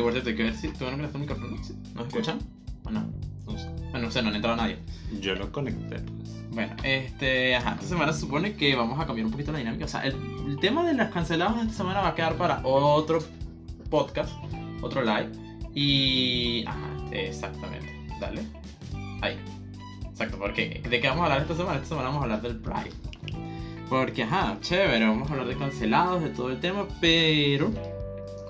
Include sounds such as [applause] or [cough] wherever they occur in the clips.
Que por cierto, hay que ver si. ¿Nos escuchan? ¿O no? No sé. Bueno, no sé, no ha entrado nadie. Yo lo conecté, pues. Bueno, este, ajá, esta semana se supone que vamos a cambiar un poquito la dinámica. O sea, el, el tema de las canceladas de esta semana va a quedar para otro podcast, otro live. Y. Ajá, exactamente. Dale. Ahí. Exacto, porque ¿de qué vamos a hablar esta semana? Esta semana vamos a hablar del Pride. Porque, ajá, chévere, vamos a hablar de cancelados, de todo el tema, pero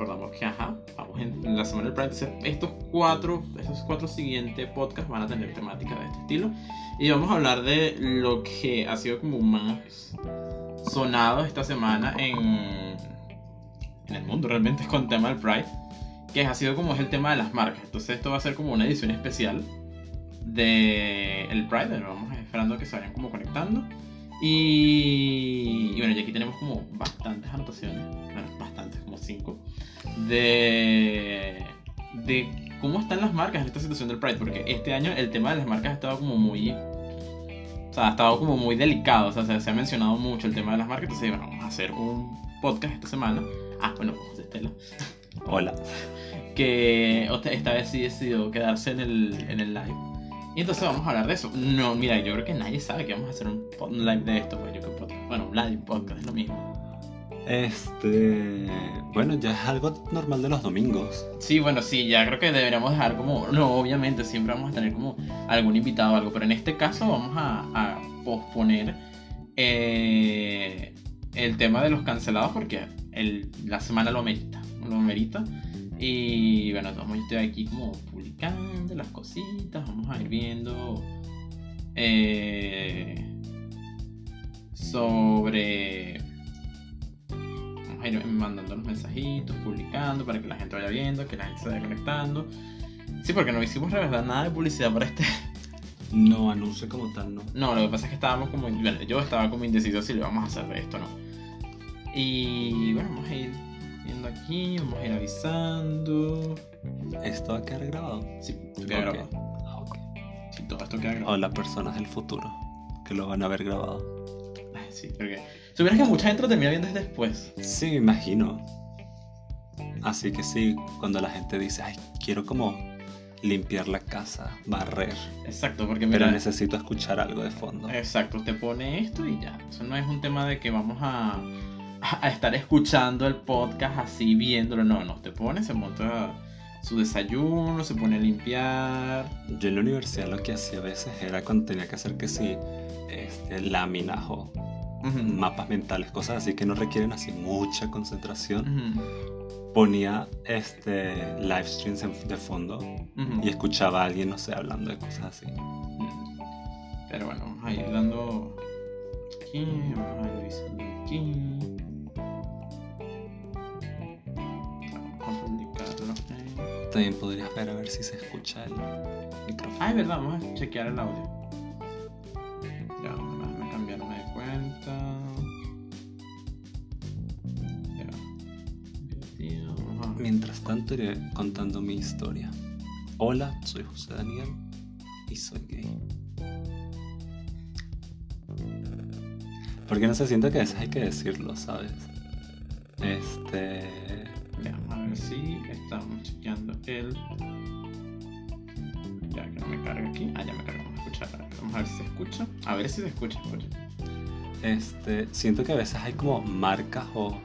recordamos que, ajá, vamos en, la semana del Pride. Estos cuatro, estos cuatro siguientes podcasts van a tener temática de este estilo. Y vamos a hablar de lo que ha sido como más sonado esta semana en, en el mundo, realmente, con el tema del Pride. Que ha sido como es el tema de las marcas. Entonces, esto va a ser como una edición especial de el Pride. Vamos esperando que se vayan como conectando. Y, y bueno, y aquí tenemos como bastantes anotaciones, bueno, bastantes, como cinco, de, de cómo están las marcas en esta situación del Pride, porque este año el tema de las marcas ha estado como muy, o sea, ha estado como muy delicado, o sea, se, ha mencionado mucho el tema de las marcas, entonces bueno, vamos a hacer un podcast esta semana. Ah, bueno, Estela, Hola. que esta vez sí decidió quedarse en el, en el live. Y entonces vamos a hablar de eso. No, mira, yo creo que nadie sabe que vamos a hacer un, live de esto, pues yo creo que podcast. Bueno, un live podcast es lo mismo. Este. Bueno, ya es algo normal de los domingos. Sí, bueno, sí, ya creo que deberíamos dejar como. No, obviamente, siempre vamos a tener como algún invitado o algo, pero en este caso vamos a, posponer eh, el tema de los cancelados porque el, la semana lo merita. Lo merita. Y bueno, vamos a estar aquí como publicando las cositas, vamos a ir viendo eh, sobre vamos a ir mandando los mensajitos, publicando para que la gente vaya viendo, que la gente se vaya conectando. Sí, porque no hicimos la verdad nada de publicidad para este. No, anuncio como tal, no. No, lo que pasa es que estábamos como. Bueno, yo estaba como indeciso si le vamos a hacer de esto o no. Y bueno, vamos a ir viendo aquí, vamos a ir avisando. ¿Esto va a quedar grabado? Sí, queda Ok. grabado. Ah, ok. Sí, todo esto queda grabado. O las personas del futuro que lo van a ver grabado. Sí, porque. Supieras que mucha gente lo termina viendo después. Sí, me imagino. Así que sí, cuando la gente dice, ay, quiero como limpiar la casa, barrer, Exacto, porque pero mira. necesito escuchar algo de fondo. Exacto, te pone esto y ya. Eso no es un tema de que vamos a, a estar escuchando el podcast así viéndolo. No, no, te pone, se monta su desayuno, se pone a limpiar. Yo en la universidad lo que hacía a veces era cuando tenía que hacer que sí, este, láminas Ujú, mapas mentales, cosas así que no requieren así mucha concentración. ujú, Ponía este live streams de fondo ujú. y escuchaba a alguien, no sé, hablando de cosas así. Pero bueno, vamos a ir dando aquí, vamos a ir aquí. Vamos a. También podrías ver a ver si se escucha el micrófono. Ah, es verdad, vamos a chequear el audio. Iré contando mi historia. Hola, soy José Daniel y soy gay. Porque no se siente que a veces hay que decirlo, ¿sabes? Este... Ya, vamos a ver si estamos chequeando el. Ya que no me carga aquí. Ah, ya me carga, vamos a escuchar. Vamos a ver si se escucha. A ver si se escucha, escucha. Este, siento que a veces hay como marcas o,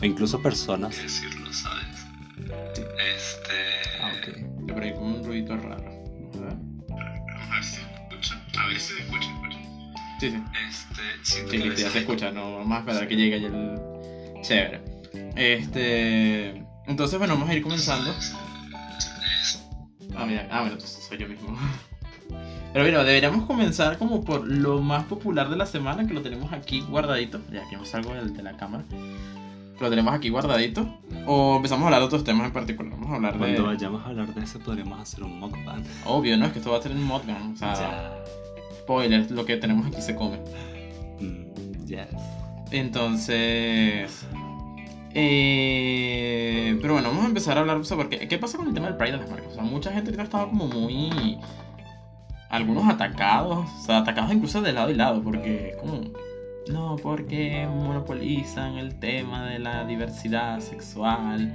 o incluso personas. decirlo, ¿sabes? Este. Ah, ok. Ya por ahí como un ruidito raro. Vamos a ver. Si se escucha. A ver si se escucha. Sí, sí. Este, Sí, que ya se escucha, no vamos a esperar que llegue ahí el. Chévere. Este. Entonces, bueno, vamos a ir comenzando. Ah, mira, ah, bueno, entonces soy yo mismo. [laughs] Pero mira, deberíamos comenzar como por lo más popular de la semana, que lo tenemos aquí guardadito. Ya que no salgo de la cámara. Lo tenemos aquí guardadito. O empezamos a hablar de otros temas en particular. Vamos a hablar Cuando de. vayamos a hablar de eso podríamos hacer un mukbang. Obvio, ¿no? Es que esto va a ser un modgan. O sea, spoiler, lo que tenemos aquí se come. Mm, yes. Entonces. Eh, pero bueno, vamos a empezar a hablar. Sea, porque, ¿qué pasa con el tema del Pride de las marcas? O sea, mucha gente ahorita estaba como muy. Algunos atacados. O sea, atacados incluso de lado y lado. Porque es como. No, porque monopolizan el tema de la diversidad sexual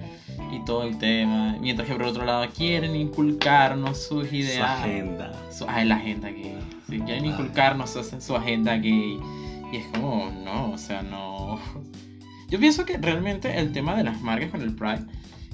y todo el tema, mientras que por otro lado quieren inculcarnos sus ideas. Su agenda. Su, ay, la agenda gay. Sí, quieren inculcarnos su, agenda gay. Y es como, no, o sea, no. Yo pienso que realmente el tema de las marcas con el Pride,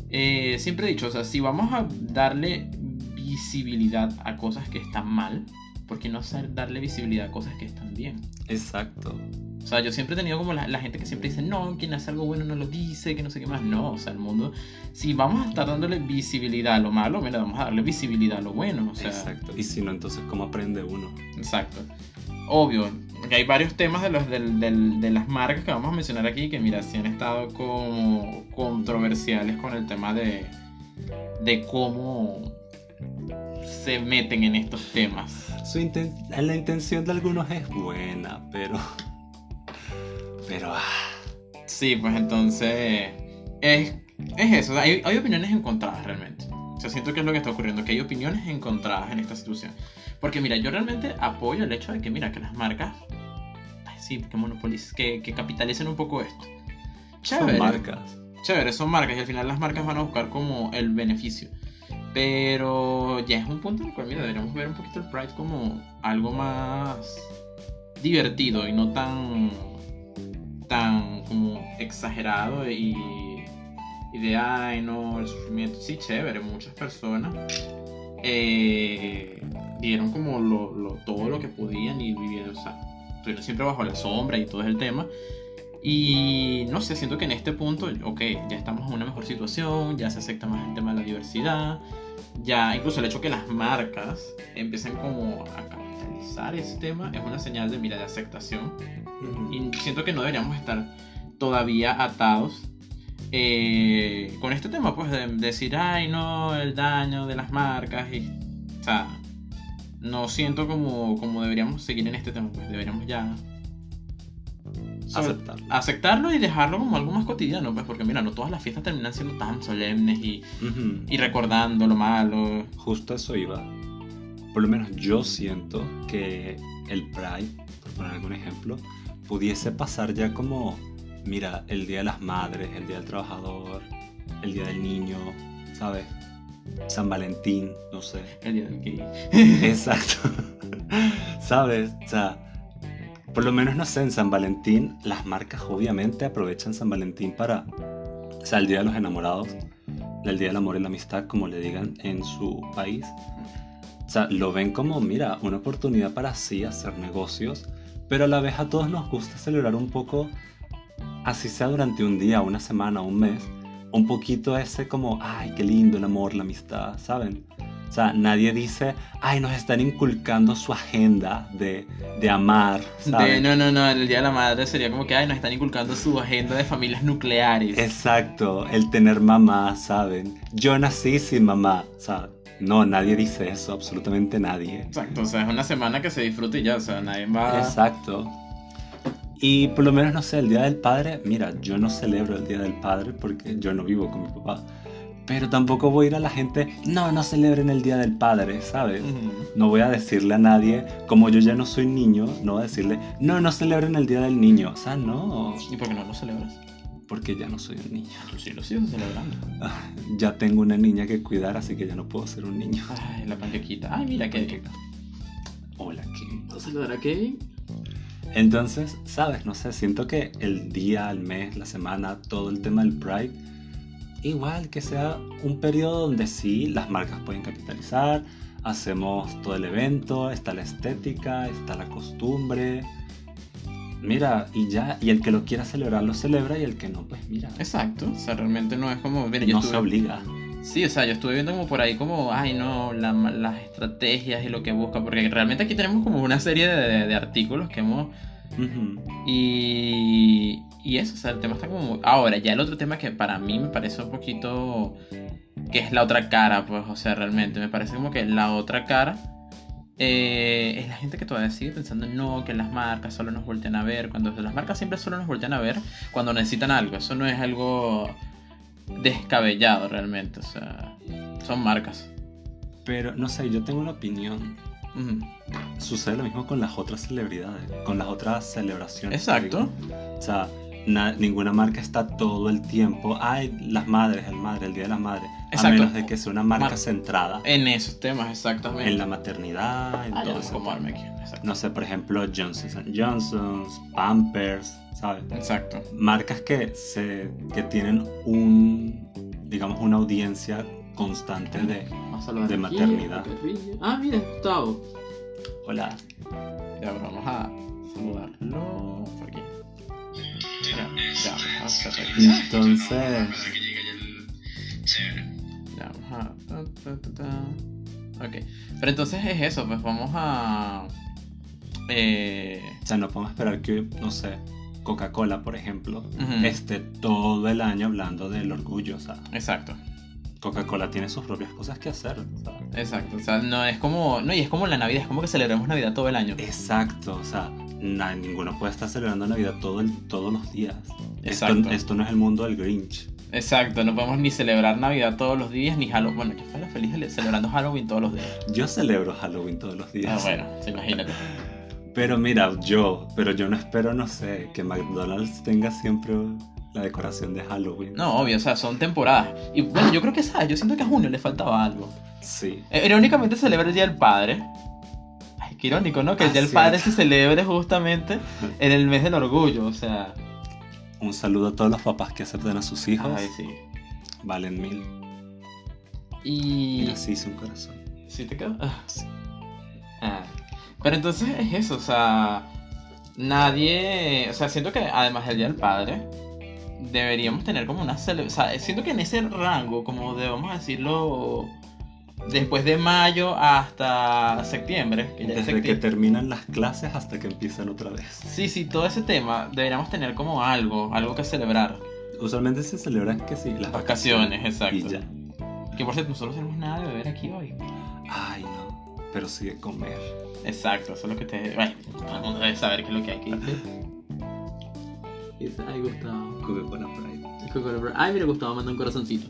eh, siempre he dicho, o sea, si vamos a darle visibilidad a cosas que están mal, ¿por qué no darle visibilidad a cosas que están bien? Exacto. O sea, yo siempre he tenido como la, gente que siempre dice, no, quien hace algo bueno no lo dice, que no sé qué más. No, o sea, el mundo, si vamos a estar dándole visibilidad a lo malo, mira, vamos a darle visibilidad a lo bueno. O sea, Exacto. Y si no, entonces, ¿cómo aprende uno? Exacto. Obvio, que hay varios temas de, los, de las marcas que vamos a mencionar aquí que, mira, sí han estado como controversiales con el tema de, de cómo se meten en estos temas. Su la intención de algunos es buena, pero pero... Ah. Sí, pues entonces... Es, es eso, hay, hay opiniones encontradas realmente. O sea, siento que es lo que está ocurriendo, que hay opiniones encontradas en esta situación. Porque mira, yo realmente apoyo el hecho de que, mira, que las marcas, sí, que monopoliz, que, que capitalicen un poco esto. Chévere. Son marcas. Chévere, son marcas y al final las marcas van a buscar como el beneficio. Pero ya es un punto en el cual, mira, deberíamos ver un poquito el Pride como algo más divertido y no tan tan como exagerado y, y de, ay, no, el sufrimiento. Sí, chévere, muchas personas eh, dieron como lo, todo lo que podían y vivieron, o sea, estuvieron siempre bajo la sombra y todo el tema. Y no sé, siento que en este punto, ok, ya estamos en una mejor situación, ya se acepta más el tema de la diversidad, ya incluso el hecho que las marcas empiecen como a capitalizar ese tema es una señal de, mira, de aceptación y siento que no deberíamos estar todavía atados eh, con este tema, pues de decir, ay, no, el daño de las marcas. Y, o sea, no siento como, como deberíamos seguir en este tema, pues deberíamos ya aceptarlo. aceptarlo y dejarlo como algo más cotidiano, pues porque mira, no todas las fiestas terminan siendo tan solemnes y, y recordando lo malo. Justo eso iba. Por lo menos yo siento que el Pride, por poner algún ejemplo, pudiese pasar ya como, mira, el Día de las Madres, el Día del Trabajador, el Día del Niño, ¿sabes? San Valentín, no sé. El Día del Gay. Exacto. [laughs] ¿Sabes? O sea, por lo menos, no sé, en San Valentín, las marcas obviamente aprovechan San Valentín para, o sea, el Día de los Enamorados, el Día del Amor y la Amistad, como le digan en su país. O sea, lo ven como, mira, una oportunidad para así hacer negocios pero a la vez a todos nos gusta celebrar un poco, así sea durante un día, una semana, un mes, un poquito ese como, ay, qué lindo el amor, la amistad, ¿saben? O sea, nadie dice, ay, nos están inculcando su agenda de, de amar. ¿saben? no, no, no, el Día de la Madre sería como que, ay, nos están inculcando su agenda de familias nucleares. Exacto, el tener mamá, ¿saben? Yo nací sin mamá, ¿saben? No, nadie dice eso, absolutamente nadie. Exacto, o sea, es una semana que se disfrute y ya, o sea, nadie va... Exacto. Y por lo menos, no sé, el Día del Padre, mira, yo no celebro el Día del Padre porque yo no vivo con mi papá. Pero tampoco voy a ir a la gente, no, no celebren el Día del Padre, ¿sabes? No voy a decirle a nadie, como yo ya no soy niño, no voy a decirle, no, no celebren el Día del Niño. O sea, no. ¿Y por qué no lo celebras? porque ya no soy un niño. sí lo sigo celebrando. [laughs] Ya tengo una niña que cuidar, así que ya no puedo ser un niño. Ay, la panquequita. Ay, mira qué. Hola, Kevin. ¿Vas a saludar a Kevin? Entonces, sabes, no sé, siento que el día, el mes, la semana, todo el tema del Pride, igual que sea un periodo donde sí las marcas pueden capitalizar, hacemos todo el evento, está la estética, está la costumbre, mira, y ya, y el que lo quiera celebrar lo celebra y el que no, pues mira. Exacto, o sea, realmente no es como... no se obliga. Sí, o sea, yo estuve viendo como por ahí como, ay no, las estrategias y lo que busca, porque realmente aquí tenemos como una serie de, artículos que hemos... y, y eso, o sea, el tema está como... Ahora, ya el otro tema que para mí me parece un poquito... que es la otra cara, pues, o sea, realmente me parece como que la otra cara eh, es la gente que todavía sigue pensando no, que las marcas solo nos voltean a ver, cuando las marcas siempre solo nos voltean a ver cuando necesitan algo, eso no es algo descabellado realmente, o sea, son marcas. Pero no sé, yo tengo una opinión Sucede lo mismo con las otras celebridades, con las otras celebraciones. Exacto. O sea, na- ninguna marca está todo el tiempo, ay, las madres, el madre, el Día de las Madres. A Exacto. menos de que sea una marca Mar- centrada En esos temas, exactamente. en la maternidad, en todo no eso. No sé, por ejemplo, Johnson Johnson, Pampers, ¿sabes? Exacto. Marcas que, se, que tienen un, digamos, una audiencia constante de, Vamos a saludar De aquí, maternidad. Carrillo. Ah, mira, Gustavo. hola, Ya, pero vamos a saludarlo por aquí. Ya, ya, vamos a aquí. entonces, Ya, vamos a. ta, ta, ta, ta. Ok. Pero entonces es eso, pues vamos a. Eh, o sea, no podemos esperar que, no sé, Coca-Cola, por ejemplo, esté todo el año hablando del orgullo, o sea, Exacto, Coca-Cola tiene sus propias cosas que hacer, ¿sabes? exacto. O sea, no es como. No, y es como la Navidad, es como que celebremos Navidad todo el año. Exacto, o sea, na- ninguno puede estar celebrando Navidad todo el- todos los días. Exacto. esto no es el mundo del Grinch. Exacto, no podemos ni celebrar Navidad todos los días, ni Halloween. Bueno, yo fui la feliz cele- celebrando Halloween todos los días. Yo celebro Halloween todos los Ah, días. bueno, sí, imagínate. Pero mira, yo, pero yo no espero, no sé, que McDonald's tenga siempre la decoración de Halloween. No, obvio, o sea, son temporadas. Y bueno, yo creo que, ¿sabes? Yo siento que a junio le faltaba algo. Sí. Eh, Irónicamente celebra el Día del Padre. Ay, qué irónico, ¿no? Que el Ah, Día del. Padre se celebre justamente en el mes del orgullo, o sea. Un saludo a todos los papás que aceptan a sus hijos. Ay, sí. Valen mil. Y. Mira, sí hice un corazón. ¿Sí te quedó? Ah. Sí. Ah. Pero entonces es eso, o sea. Nadie. O sea, siento que además del Día del Padre. Deberíamos tener como una celebración. O sea, siento que en ese rango, como de, vamos a decirlo. Después de mayo hasta septiembre. Que Desde que septiembre. terminan las clases hasta que empiezan otra vez. Sí, sí, todo ese tema deberíamos tener como algo, algo que celebrar. Usualmente se celebran que sí, las Vacaciones, vacaciones. exacto. Y ya. Que por cierto, nosotros no tenemos nada de beber aquí hoy. Ay, no. Pero sí de comer. Exacto, eso es lo que te. Bueno, todo el mundo debe saber qué es lo que hay que [laughs] dice. Ay, Gustavo. Coca-Cola Pride. Coca-Cola. Ay, mira, Gustavo manda un corazoncito.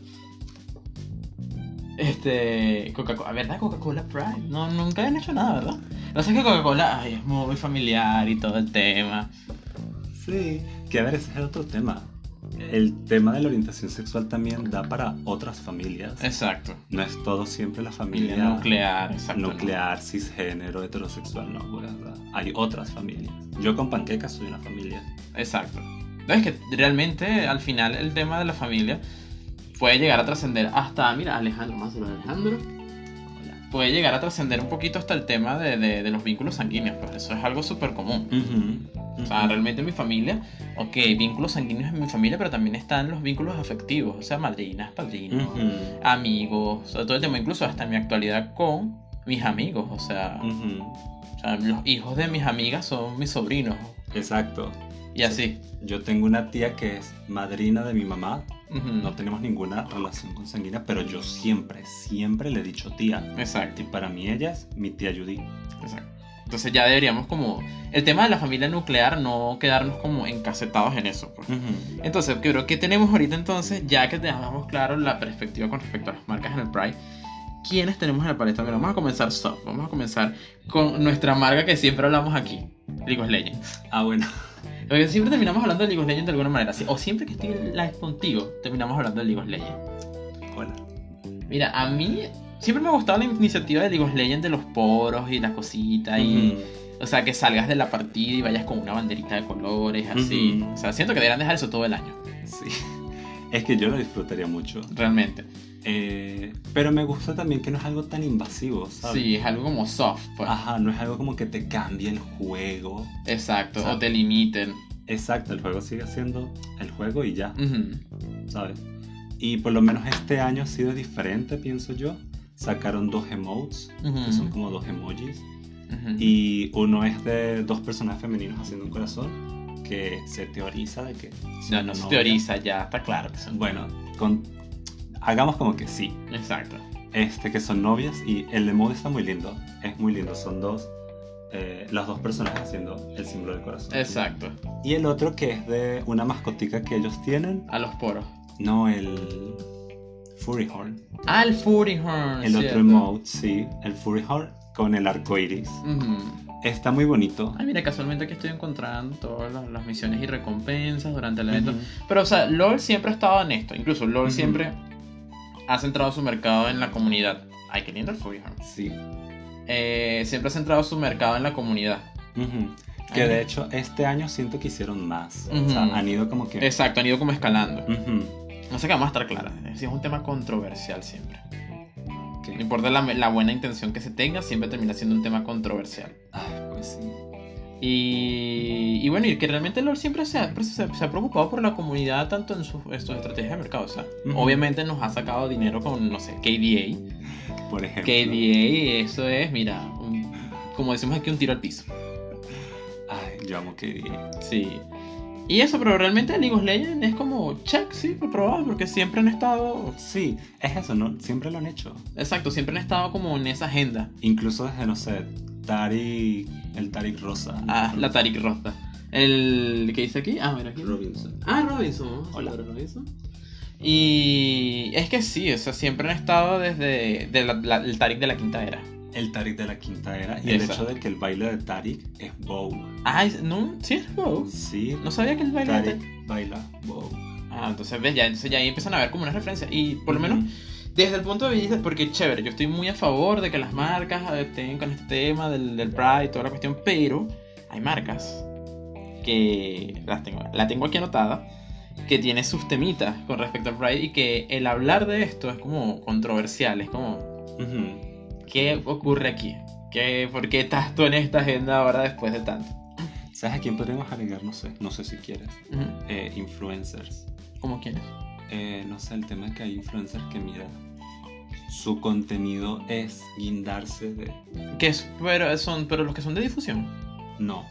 Este. Coca-Cola. ¿Verdad? Coca-Cola Pride. No, nunca han hecho nada, ¿verdad? Lo es que Coca-Cola ay, es muy familiar y todo el tema. Sí. Que a ver, ese es el otro tema. El tema de la orientación sexual también da para otras familias. Exacto. No es todo siempre la familia Familia nuclear, exacto. nuclear, cisgénero, heterosexual, no, ¿verdad? Hay otras familias. Yo con panquecas soy una familia. Exacto. No, es que realmente al final el tema de la familia puede llegar a trascender hasta, mira, Alejandro, más Alejandro. Puede llegar a trascender un poquito hasta el tema de, de- de los vínculos sanguíneos, pues eso es algo súper común. O sea, realmente en mi familia, ok, vínculos sanguíneos en mi familia, pero también están los vínculos afectivos, o sea, madrinas, padrinos, amigos, o sea, todo el tema, incluso hasta en mi actualidad con mis amigos, o sea, o sea, los hijos de mis amigas son mis sobrinos, Exacto. Y así. Yo tengo una tía que es madrina de mi mamá. Ujú. No tenemos ninguna relación consanguínea, pero yo siempre, siempre le he dicho tía. Exacto. Y para mí ella es mi tía Judy. Exacto. Entonces ya deberíamos como... El tema de la familia nuclear, no quedarnos como encasetados en eso. pues. Ujú. Entonces, creo que tenemos ahorita entonces, ya que dejamos claro la perspectiva con respecto a las marcas en el Pride, ¿quiénes tenemos en el paleta? Mira, vamos a comenzar soft. Vamos a comenzar con nuestra marca que siempre hablamos aquí, League of Legends. Ah, bueno. Porque siempre terminamos hablando de League of Legends de alguna manera. O siempre que estoy en live contigo, terminamos hablando de League of Legends. Hola. Mira, a mí siempre me ha gustado la iniciativa de League of Legends de los poros y la cosita y... Ujú. O sea, que salgas de la partida y vayas con una banderita de colores, así. O sea, siento que deberían dejar eso todo el año, Sí. Es que yo lo disfrutaría mucho. realmente. Eh, pero me gusta también que no es algo tan invasivo, ¿sabes? Sí, es algo como soft, pues. Ajá, no es algo como que te cambie el juego. Exacto, O sea, o te limiten. Exacto, el juego sigue siendo el juego y ya, Ujú. ¿sabes? Y por lo menos este año ha sido diferente, pienso yo. Sacaron dos emotes, Ujú. que son como dos emojis. Ujú. Y uno es de dos personajes femeninos haciendo un corazón, que se teoriza de que... No, no se teoriza, ya está claro que son. Bueno, con... hagamos como que sí. Exacto. Este, que son novias y el emoji está muy lindo. Es muy lindo, son dos... eh, las dos personas haciendo el símbolo del corazón. Exacto. Y el otro que es de una mascotica que ellos tienen. A los poros. No, el Furry Horn. Ah, el Fury Horn. El cierto. otro emote, sí. El Furry Horn con el arco iris. Está muy bonito. Ay, mira, casualmente aquí estoy encontrando todas las, las misiones y recompensas durante el evento. Ujú. Pero, o sea, LOL siempre ha estado en esto. Incluso LOL Ujú. siempre ha centrado su mercado en la comunidad. Ay, qué lindo el Furiham. Sí. Eh, siempre ha centrado su mercado en la comunidad. Ujú. Que Ay, de hecho este año siento que hicieron más. O sea, han ido como que... Exacto, han ido como escalando. No sé qué vamos a estar claras. Es es un tema controversial siempre. No importa la, la buena intención que se tenga, siempre termina siendo un tema controversial. Ay, pues sí. Y, y bueno, y que realmente LOL siempre se ha, se, se ha preocupado por la comunidad tanto en sus, estrategias de mercado. O sea, obviamente nos ha sacado dinero con, no sé, KDA. Por ejemplo. KDA, eso es, mira, un- como decimos aquí, un tiro al piso. Ay, yo amo KDA. Sí. Y eso, pero realmente League of Legends es como check, sí, reprobado, porque siempre han estado. Sí, es eso, ¿no? Siempre lo han hecho. Exacto, siempre han estado como en esa agenda. Incluso desde, no sé, Tarik... El Tarik Rosa. Ah, la Tarik Rosta. El que dice aquí, ah, mira aquí. Robinson. Ah, Robinson. Hola. Robinson. Y es que sí, o sea, siempre han estado desde de la- la- el Tarik de la quinta era. El Tarik de la quinta era. Y el hecho de que el baile de Tarik es bow. Ah, no, sí es Bow. Sí. No sabía que el baile de Tarik baila bow. Ah, entonces ves, ya, entonces ya ahí empiezan a ver como una referencia. Y por lo menos desde el punto de vista, porque chévere, yo estoy muy a favor de que las marcas estén con este tema del, del Pride y toda la cuestión, pero hay marcas que las tengo, la tengo aquí anotada, que tiene sus temitas con respecto al Pride y que el hablar de esto es como controversial, es como. ¿Qué ocurre aquí? ¿Qué, ¿Por qué estás tú en esta agenda ahora después de tanto? ¿Sabes a quién podríamos agregar? No sé, no sé si quieres. Eh, influencers. ¿Cómo quiénes? Eh, no sé, el tema es que hay influencers que, mira, su contenido es guindarse de... ¿Qué es? Pero, son, pero los que son de difusión, No.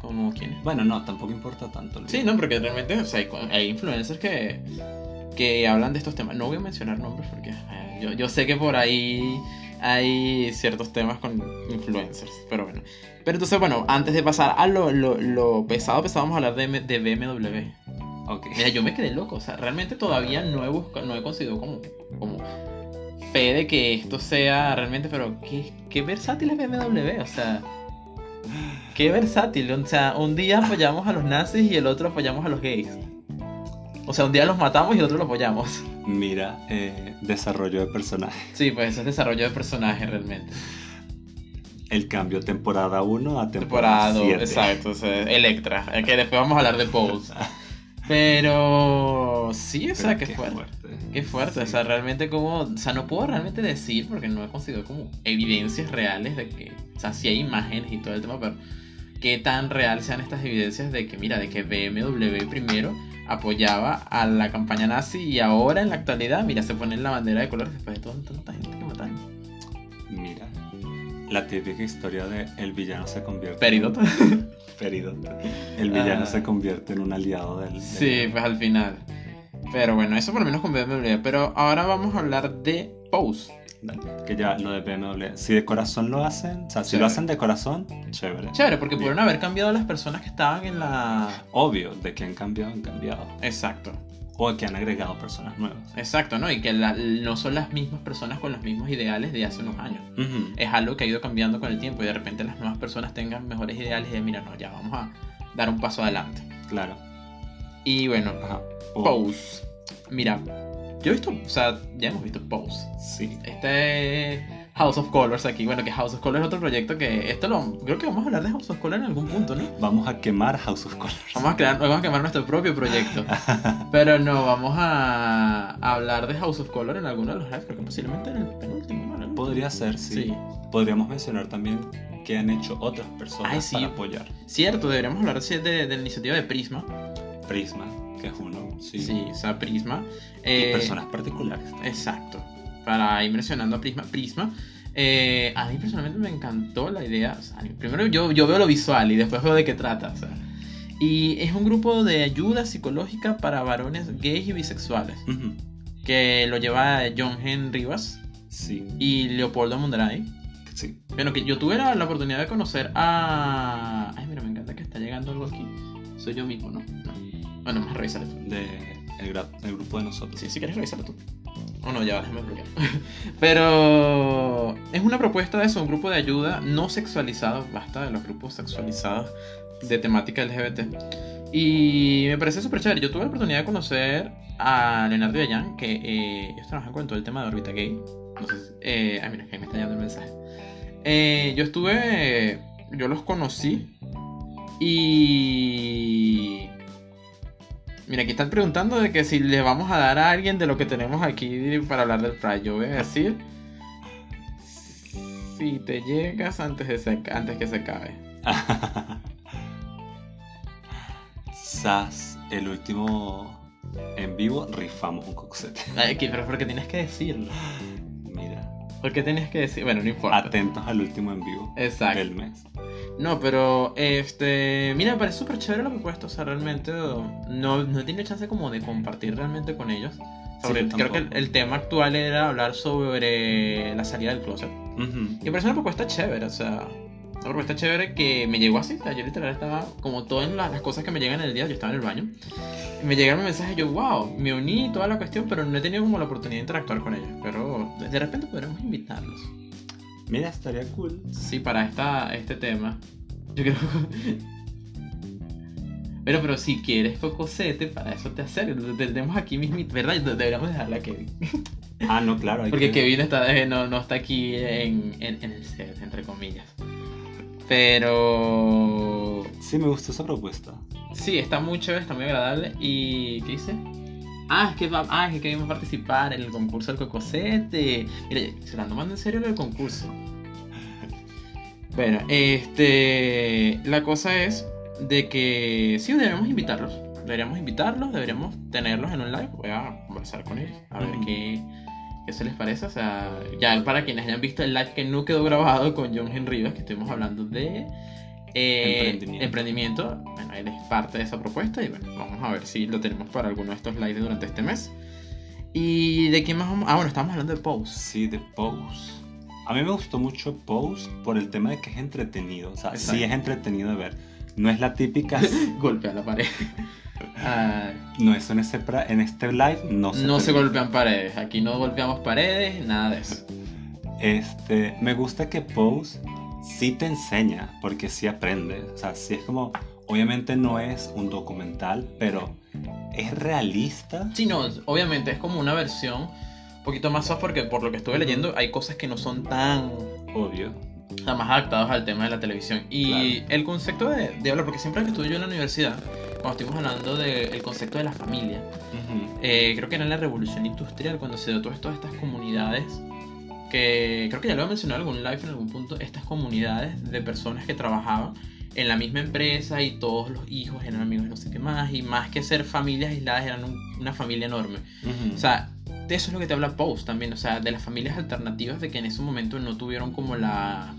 ¿cómo quiénes? Bueno, no, tampoco importa tanto. el- Sí, no, porque realmente o sea, hay, hay influencers que, que hablan de estos temas. No voy a mencionar nombres porque eh, yo, yo sé que por ahí hay ciertos temas con influencers, pero bueno. Pero entonces, bueno, antes de pasar a lo, lo, lo pesado, pesado, vamos a hablar de, de BMW. Ok. Mira, yo me quedé loco, o sea, realmente todavía no he, buscado, no he conseguido como, como fe de que esto sea realmente, pero qué, qué versátil es BMW, o sea, qué versátil, o sea, un día apoyamos a los nazis y el otro apoyamos a los gays. O sea, un día los matamos y el otro los apoyamos. Mira, eh, desarrollo de personaje. Sí, pues eso es desarrollo de personaje realmente. El cambio temporada 1 a temporada Temporada, 7. exacto, o sea, Electra, que después vamos a hablar de Pose. [laughs] Pero sí, o sea, qué fuerte. Qué fuerte, o Sí. sea, realmente como, o sea, no puedo realmente decir porque no he conseguido como evidencias reales de que, o sea, sí hay imágenes y todo el tema, pero qué tan real sean estas evidencias de que, mira, de que BMW primero apoyaba a la campaña nazi y ahora en la actualidad, mira, se ponen la bandera de colores después de toda tanta gente que mataron. Mira, la típica historia de el villano se convierte Peridot. en [laughs] Peridot. El villano Ah. se convierte en un aliado del. del- Sí, pues al final. Pero bueno, eso por lo menos con BMW. Pero ahora vamos a hablar de Pose. Que ya lo de BMW. Si de corazón lo hacen, o sea, si Chévere. lo hacen de corazón, chévere. Chévere, porque Bien. pudieron haber cambiado las personas que estaban en la... Obvio, de que han cambiado, han cambiado. Exacto. O que han agregado personas nuevas. Exacto, ¿no? Y que la- no son las mismas personas con los mismos ideales de hace unos años. Ujú. Es algo que ha ido cambiando con el tiempo y de repente las nuevas personas tengan mejores ideales y de, mira, no, ya vamos a dar un paso adelante. Claro. Y bueno, Ajá. Pose. Mira, yo he visto, o sea, ya hemos visto Pose. Sí. Este es House of Colors aquí. Bueno, que House of Colors es otro proyecto que esto lo creo que vamos a hablar de House of Colors en algún punto, ¿no? Vamos a quemar House of Colors. Vamos a crear, vamos a quemar nuestro propio proyecto. [laughs] Pero no, vamos a, a hablar de House of Color en alguno de los lives, creo que posiblemente en el penúltimo, ¿no? Podría ser, sí. Sí. Podríamos mencionar también que han hecho otras personas Ay, sí. para apoyar. Cierto, deberíamos hablar de, de la iniciativa de Prisma. Prisma, que es uno. Sí. Sí, o sea, Prisma. Y Eh, personas particulares. Exacto. Para ir mencionando a Prisma. Prisma. eh, a mí personalmente me encantó la idea. o sea, primero yo, yo veo lo visual y después veo de qué trata. o sea. Y es un grupo de ayuda psicológica para varones gays y bisexuales. Ujú. Que lo lleva John Hen Rivas Sí. y Leopoldo Monderay. Sí. Bueno, que yo tuve la, la oportunidad de conocer a. Ay, mira, me encanta que está llegando algo aquí. Soy yo mismo, ¿no? No. Bueno, a revisarlo tú. De el, grupo de nosotros. Sí, si quieres revisarlo tú. Oh no, ya, déjame bloquear. [laughs] Pero es una propuesta de eso, un grupo de ayuda no sexualizado, basta de los grupos sexualizados de temática LGBT. Y me parece súper chévere. Yo tuve la oportunidad de conocer a Leonardo Dayan, que eh, ellos trabajan con todo el tema de órbita gay. Si- eh, ay, mira, que me está llegando el mensaje. Eh, yo estuve, yo los conocí y... Mira, aquí están preguntando de que si le vamos a dar a alguien de lo que tenemos aquí para hablar del Pride. Yo voy a decir... Si te llegas antes, de se- antes que se acabe. [laughs] Sas, el último en vivo, rifamos un coxete. Ay, que- pero porque tienes que decirlo. Mira, ¿Por qué tienes que decir? Bueno, no importa. atentos al último en vivo Exacto. del mes. No, pero este. Mira, me parece súper chévere la propuesta. O sea, realmente no, no he tenido chance como de compartir realmente con ellos. Sobre, Sí, yo creo que el, tema actual era hablar sobre la salida del closet. Ujú. Y me parece una propuesta chévere, o sea. Una propuesta chévere que me llegó así. O sea, yo literal estaba, como todas las, las cosas que me llegan en el día, yo estaba en el baño. Y me llegaron mensajes, yo, wow, me uní toda la cuestión, pero no he tenido como la oportunidad de interactuar con ellos. Pero de repente podremos invitarlos. Mira, estaría cool. Sí, para esta, este tema. Yo creo. Pero, pero si quieres cocosete, para eso te acercas. Te Tenemos aquí mismo, ¿verdad? De- Deberíamos dejarla a Kevin. Ah, no, claro. Porque que- Kevin está, eh, no, no está aquí en, en, en el set, entre comillas. Pero. Sí, me gustó esa propuesta. Sí, está muy chévere, está muy agradable. ¿Y qué dice? Ah, es que, ah, es que queremos participar en el concurso del cocosete. Mira, se la ando tomando en serio del concurso. Bueno, este. La cosa es de que sí, deberíamos invitarlos. Deberíamos invitarlos, deberíamos tenerlos en un live. Voy a conversar con ellos, a ver qué, qué se les parece. O sea, ya para quienes hayan visto el live que no quedó grabado con John Henry que estuvimos hablando de eh, Emprendimiento. emprendimiento. Bueno, él es parte de esa propuesta y bueno, vamos a ver si lo tenemos para alguno de estos lives durante este mes. ¿Y de qué más vamos? Ah, bueno, estamos hablando de Pose. Sí, de Pose. A mí me gustó mucho Pose por el tema de que es entretenido. O sea, Exacto. sí es entretenido de ver. No es la típica. [laughs] Golpea la pared. [laughs] Ah, no, eso en, pra- en este live no se no se golpean paredes. Aquí no golpeamos paredes, nada de eso. Este, me gusta que Pose sí te enseña, porque sí aprende. O sea, sí es como, obviamente no es un documental, pero es realista. Sí, no, obviamente es como una versión un poquito más soft porque por lo que estuve leyendo hay cosas que no son tan Obvio. sea, más adaptados al tema de la televisión. Y Claro. el concepto de, de hablar, porque siempre que estuve yo en la universidad, cuando estuvimos hablando del concepto de la familia, Ujú. eh, creo que era en la revolución industrial cuando se dio todas todas estas comunidades que creo que ya lo he mencionado en algún live en algún punto, estas comunidades de personas que trabajaban en la misma empresa y todos los hijos eran amigos de no sé qué más y más que ser familias aisladas eran un- una familia enorme. O sea, de eso es lo que te habla Post también, o sea, de las familias alternativas de que en ese momento no tuvieron como la,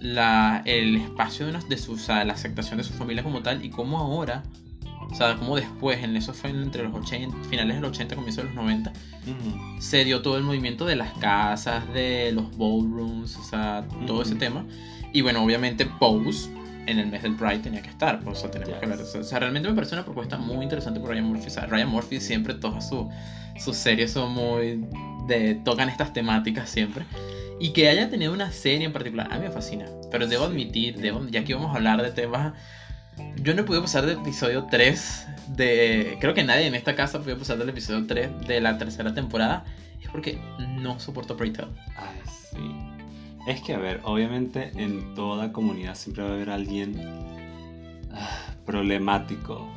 la el espacio de, una- de su, o sea, la aceptación de su familia como tal y como ahora, o sea, como después, en eso fue entre los 80, finales de los 80, comienzos de los 90, Se dio todo el movimiento de las casas, de los ballrooms, o sea, todo ese tema. Y bueno, obviamente Pose en el mes del Pride tenía que estar, o sea, tenemos Yes. que ver. O sea, o sea, realmente me parece una propuesta muy interesante por Ryan Murphy. O sea, Ryan Murphy siempre todas su- sus series son muy... De, tocan estas temáticas siempre. Y que haya tenido una serie en particular, a mí me fascina. Pero debo admitir, debo, ya que vamos a hablar de temas... Yo no pude pasar del episodio 3 de... Creo que nadie en esta casa pudo pasar del episodio 3 de la tercera temporada. Es porque no soporto Pray Tell. Ay, sí. Es que, a ver, obviamente en toda comunidad siempre va a haber alguien ah, problemático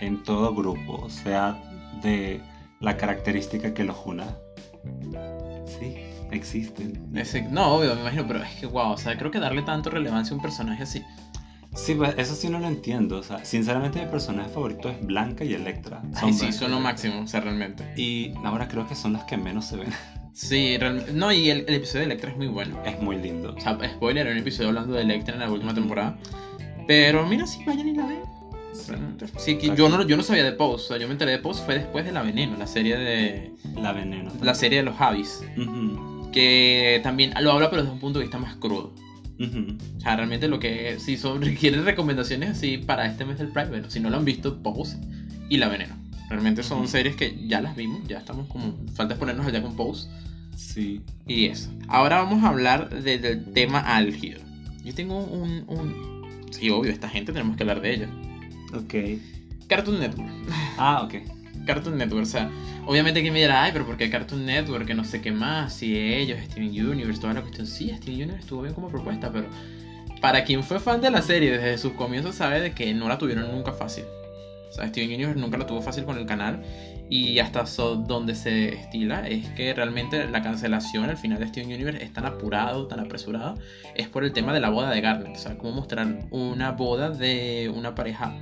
en todo grupo, sea de la característica que los una. Sí, existen. Ese- no, obvio, me imagino, pero es que, wow, o sea, creo que darle tanto relevancia a un personaje así. Sí, pues eso sí no lo entiendo. O sea, sinceramente mi personaje favorito es Blanca y Electra. Ay, sí, son lo máximo, o sea, realmente. Y ahora creo que son las que menos se ven. Sí, realmente. No, y el, el episodio de Electra es muy bueno. Es muy lindo. O sea, spoiler, era un episodio hablando de Electra en la última temporada. Pero mira, sí, vayan y la ven. Realmente. Sí, que yo no, yo no sabía de Pose, o sea, yo me enteré de Pose fue después de La Veneno, la serie de. La veneno. La serie de los Javis. Ujú, Que también lo habla, pero desde un punto de vista más crudo. Ujú. O sea, realmente lo que si son, [laughs] requieren recomendaciones así para este mes del Pride, bueno, si no lo han visto, Pose y La Veneno. Realmente son series que ya las vimos, ya estamos como. Falta ponernos allá con Pose. Sí. Y eso. Ahora vamos a hablar de- del tema álgido. Yo tengo un, un. Sí, obvio, esta gente tenemos que hablar de ella. Ok. Cartoon Network. Ah, ok. Cartoon Network, o sea, obviamente que me dirá, ay, pero ¿por qué Cartoon Network? Que no sé qué más, si ellos, Steven Universe, toda la cuestión. Sí, Steven Universe estuvo bien como propuesta, pero para quien fue fan de la serie desde sus comienzos sabe de que no la tuvieron nunca fácil. O sea, Steven Universe nunca la tuvo fácil con el canal y hasta donde se estila es que realmente la cancelación al final de Steven Universe es tan apurado, tan apresurado, es por el tema de la boda de Garnet. O sea, cómo mostrar una boda de una pareja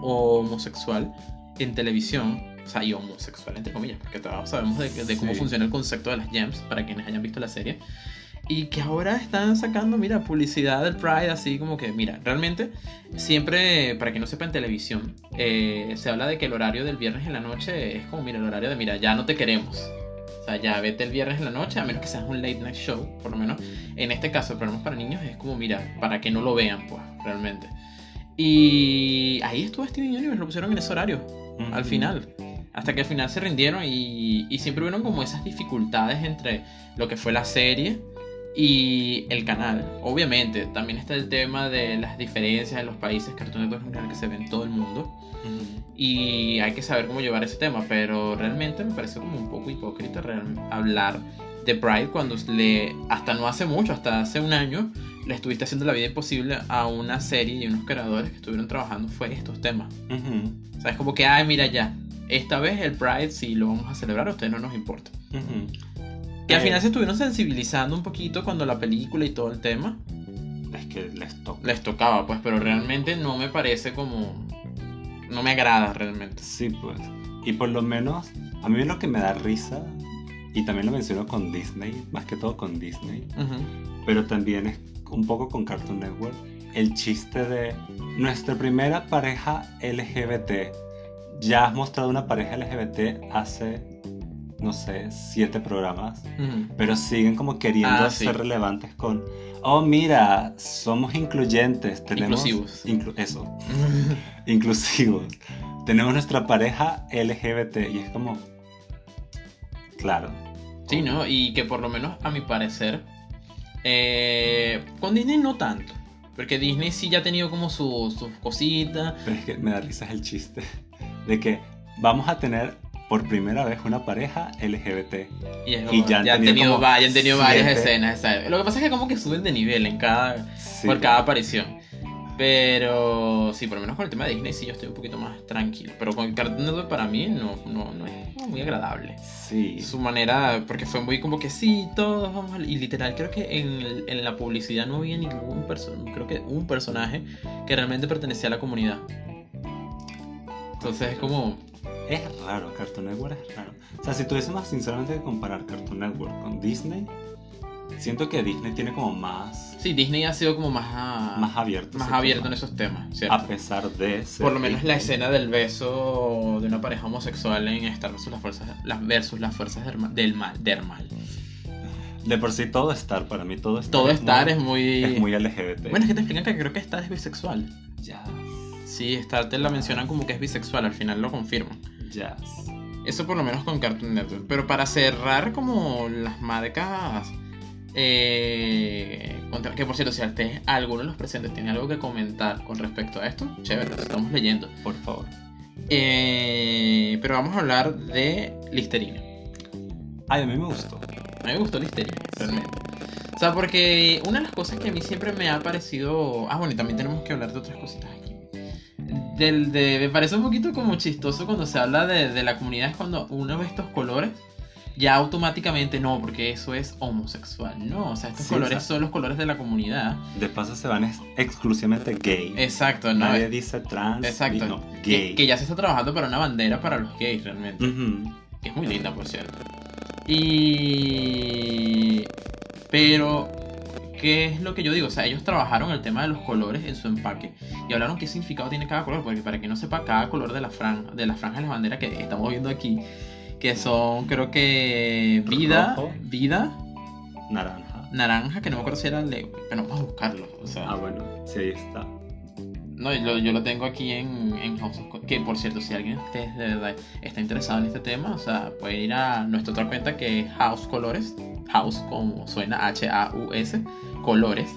homosexual en televisión, o sea, y homosexual entre comillas, porque todos sabemos de, de cómo Sí. funciona el concepto de las gems, para quienes hayan visto la serie. Y que ahora están sacando, mira, publicidad del Pride, así como que, mira, realmente, siempre, para quien no sepa en televisión, eh, se habla de que el horario del viernes en la noche es como, mira, el horario de, mira, ya no te queremos. O sea, ya vete el viernes en la noche, a menos que seas un late night show, por lo menos. En este caso, el programa para niños es como, mira, para que no lo vean, pues, realmente. Y ahí estuvo Steven Universe, lo pusieron en ese horario al Ujú. final. Hasta que al final se rindieron y, y siempre hubieron como esas dificultades entre lo que fue la serie y el canal. Obviamente, también está el tema de las diferencias en los países. Cartoon Network es un canal que se ve en todo el mundo y hay que saber cómo llevar ese tema. Pero realmente me parece como un poco hipócrita hablar de Pride cuando le, hasta no hace mucho, hasta hace un año, le estuviste haciendo la vida imposible a una serie y unos creadores que estuvieron trabajando fue estos temas. Ujú. O sea, es como que, ay, mira ya, esta vez el Pride sí lo vamos a celebrar, a ustedes no nos importa. Ujú. Y al Eh, final se estuvieron sensibilizando un poquito cuando la película y todo el tema Es que les toca. les tocaba, pues, pero realmente no me parece como... No me agrada realmente. Sí, pues. Y por lo menos, a mí lo que me da risa, y también lo menciono con Disney, más que todo con Disney, Ujú. pero también es un poco con Cartoon Network, el chiste de nuestra primera pareja LGBT. Ya has mostrado una pareja LGBT hace, no sé, siete programas, pero siguen como queriendo Ah, sí. ser relevantes con, oh mira, somos incluyentes, tenemos... Inclusivos. Inclu- eso, [laughs] inclusivos. Tenemos nuestra pareja LGBT y es como, claro. Sí, ¿no? Y que por lo menos a mi parecer, eh, con Disney no tanto. Porque Disney sí ya ha tenido como su- sus cositas. Pero es que me da risa el chiste de que vamos a tener por primera vez una pareja LGBT. Y, ya han ya han tenido tenido, como va- ya han tenido varias escenas. ¿sabes? Lo que pasa es que como que suben de nivel en cada, Sí, por cada aparición. Pero sí, por lo menos con el tema de Disney sí yo estoy un poquito más tranquilo. Pero con el Cartoon Network para mí no, no, no es muy agradable. Sí. Su manera, porque fue muy como que sí, todos vamos a... Y literal, creo que en, en la publicidad no había ningún personaje, creo que un personaje que realmente pertenecía a la comunidad. Entonces es como... Es raro, Cartoon Network es raro. O sea, si tuviésemos sinceramente que comparar Cartoon Network con Disney, siento que Disney tiene como más, Sí, Disney ha sido como más, ah, más abierto. más abierto en tema. esos temas, ¿cierto? A pesar de ser Por lo menos la Disney. escena del beso de una pareja homosexual en Star versus las fuerzas, las versus las fuerzas del, ma- del mal. Del mal. De por sí todo Star, para mí todo Star, Todo es, Star muy, es muy... es muy LGBT. Bueno, es que te explican que creo que Star es bisexual. Jazz, Sí, te la mencionan como que es bisexual, al final lo confirman. jazz. Eso por lo menos con Cartoon Network. Pero para cerrar como las marcas... eh, contra- que por cierto, si ustedes, alguno de los presentes tiene algo que comentar con respecto a esto, chévere, estamos leyendo. Por favor. Eh, pero vamos a hablar de Listerine. Ay, a mí me gustó. A mí me gustó Listerine, realmente. O sea, porque una de las cosas que a mí siempre me ha parecido... Ah, bueno, y también tenemos que hablar de otras cositas aquí. Del, de, me parece un poquito como chistoso cuando se habla de, de la comunidad, es cuando uno ve estos colores, ya automáticamente no, porque eso es homosexual. No, o sea, estos Sí, colores exacto. son los colores de la comunidad. De paso se van exclusivamente gay. Exacto, ¿no? Nadie dice trans. Exacto. no, Que, gay. que ya se está trabajando para una bandera para los gays, realmente. Que es muy linda por cierto. Y... Pero, ¿qué es lo que yo digo? O sea, ellos trabajaron el tema de los colores en su empaque y hablaron qué significado tiene cada color, porque para que no sepa, cada color de la franja, de las franjas de la bandera que estamos viendo aquí, que son creo que vida, Rojo. vida, Naranja. naranja, que no me acuerdo si era le... pero vamos a buscarlo, o sea, Ah, bueno, sí, ahí está. No, yo, yo lo tengo aquí en, en House of Que por cierto, si alguien ustedes de verdad está interesado en este tema, o sea, puede ir a nuestra otra cuenta que es House Colores. House, como suena H-A-U-S, Colores.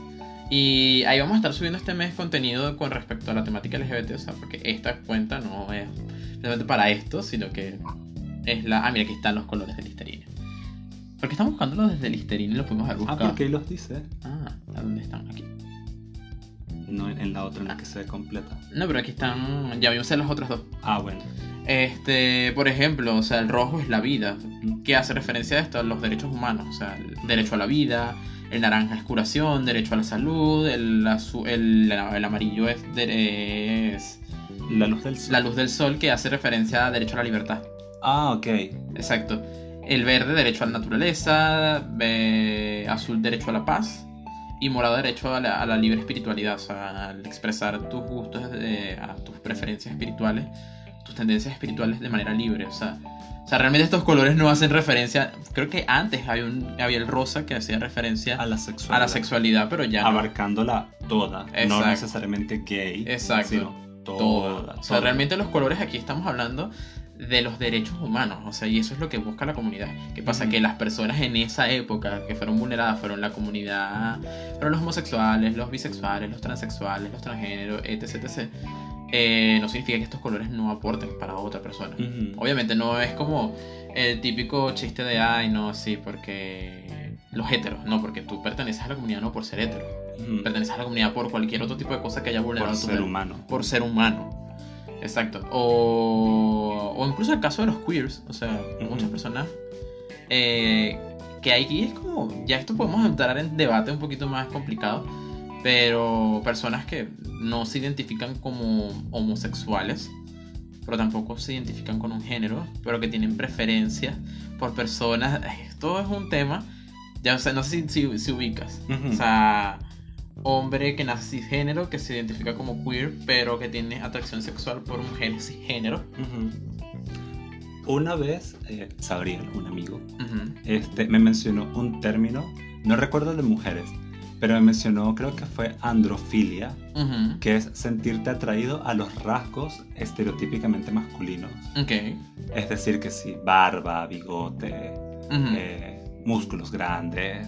Y ahí vamos a estar subiendo este mes contenido con respecto a la temática LGBT, o sea, porque esta cuenta no es solamente para esto, sino que es la. Ah, mira, aquí están los colores de Listerine. Porque estamos buscándolo desde Listerine y lo pudimos haber Ah, buscado. porque ahí los dice. Ah, ¿a dónde están? Aquí. No en la otra en la que se completa. No, pero aquí están. Ya vimos en las otras dos. Ah, bueno. Este, por ejemplo, o sea, el rojo es la vida, que hace referencia a esto, a los derechos humanos, o sea, el derecho a la vida, el naranja es curación, derecho a la salud, el, azu- el, el amarillo es, de- es La luz del sol. la luz del sol, que hace referencia a derecho a la libertad. Ah, ok. Exacto. El verde, derecho a la naturaleza, eh, azul, derecho a la paz, y morado, derecho a la, a la libre espiritualidad, o sea, al expresar tus gustos, de- a tus preferencias espirituales, tus tendencias espirituales de manera libre, o sea, o sea, realmente estos colores no hacen referencia, creo que antes había, un, había el rosa que hacía referencia A la sexualidad. a la sexualidad, pero ya no. Abarcándola toda. No Exacto. necesariamente gay. Exacto. Sino todo. toda. O sea, toda. realmente los colores aquí estamos hablando de los derechos humanos, o sea, y eso es lo que busca la comunidad. ¿Qué pasa? Que las personas en esa época que fueron vulneradas fueron la comunidad, fueron los homosexuales, los bisexuales, los transexuales, los transgéneros, etc, etc. Eh, no significa que estos colores no aporten para otra persona. Obviamente no es como el típico chiste de, ay, no, sí, porque los heteros, no, porque tú perteneces a la comunidad no por ser hetero, perteneces a la comunidad por cualquier otro tipo de cosa que haya vulnerado Por tu ser humano. por ser humano. Exacto. O, o incluso el caso de los queers. O sea, muchas personas eh, que aquí es como, ya esto podemos entrar en debate un poquito más complicado, pero personas que no se identifican como homosexuales, pero tampoco se identifican con un género, pero que tienen preferencias por personas. Esto es un tema, ya o sea, no sé si, si, si ubicas. O sea, hombre que nace cisgénero, que se identifica como queer, pero que tiene atracción sexual por mujeres cisgénero. Una vez, eh, Sabriel, un amigo, este, me mencionó un término, no recuerdo de mujeres, pero me mencionó, creo que fue androfilia, que es sentirte atraído a los rasgos estereotípicamente masculinos. Ok. Es decir, que sí, barba, bigote, eh, músculos grandes,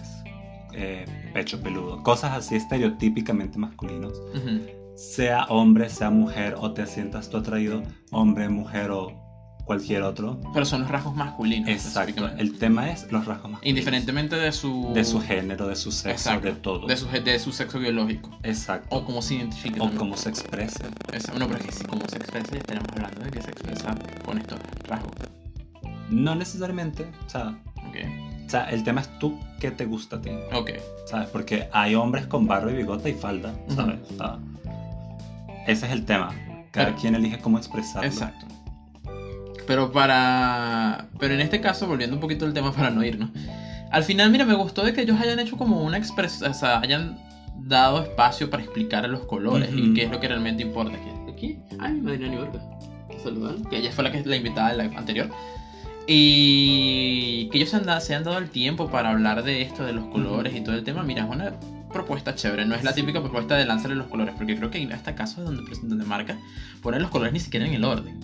eh, pecho peludo, cosas así estereotípicamente masculinos. Ujú. Sea hombre, sea mujer, o te sientas tú atraído, hombre, mujer o cualquier otro. Pero son los rasgos masculinos. Exacto. El tema es los rasgos masculinos. Indiferentemente de su... De su género, de su sexo, Exacto. de todo. De su, de su sexo biológico. Exacto. O cómo se identifica. O también. cómo se exprese. Es- no, pero es que si como se expresa, ya estaremos hablando de que se expresa con estos rasgos. No necesariamente, o sea, Ok. O sea, el tema es tú qué te gusta a ti, Ok. ¿sabes? Porque hay hombres con barba y bigote y falda, ¿sabes? O sea, ese es el tema. Cada Pero- quien elige cómo expresarlo. Exacto. Pero para. Pero en este caso, volviendo un poquito al tema para no irnos. Al final, mira, me gustó de que ellos hayan hecho como una expresión. O sea, hayan dado espacio para explicar los colores y Ujú. qué es lo que realmente importa. Aquí. Ay, madrina York. Que saludar. Que ella fue la que la invitada de la anterior. Y que ellos se han, da- se han dado el tiempo para hablar de esto, de los colores y todo el tema. Mira, es una propuesta chévere. No es la típica propuesta de lánzale los colores. Porque creo que hasta casos donde, donde marca poner los colores ni siquiera en el orden.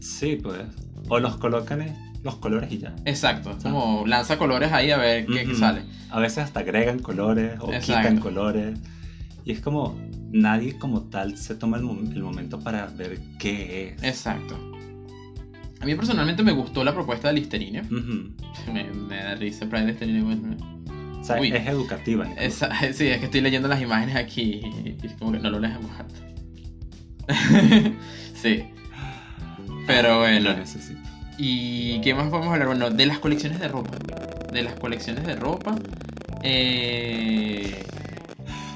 Sí, pues. O los colocan en los colores y ya. Exacto, es como lanza colores ahí a ver qué, qué Ujú. sale. A veces hasta agregan colores o Exacto. quitan colores. Y es como nadie como tal se toma el, mom- el momento para ver qué es. Exacto. A mí personalmente me gustó la propuesta de Listerine. Me, me da risa Pride Listerine. bueno, O sea, Uy. es educativa. esa- [laughs] sí, es que estoy leyendo las imágenes aquí y es como que no lo lees en voz alta. [laughs] sí. Pero bueno. Lo necesito. ¿Y qué más podemos hablar? Bueno, de las colecciones de ropa. De las colecciones de ropa. Eh...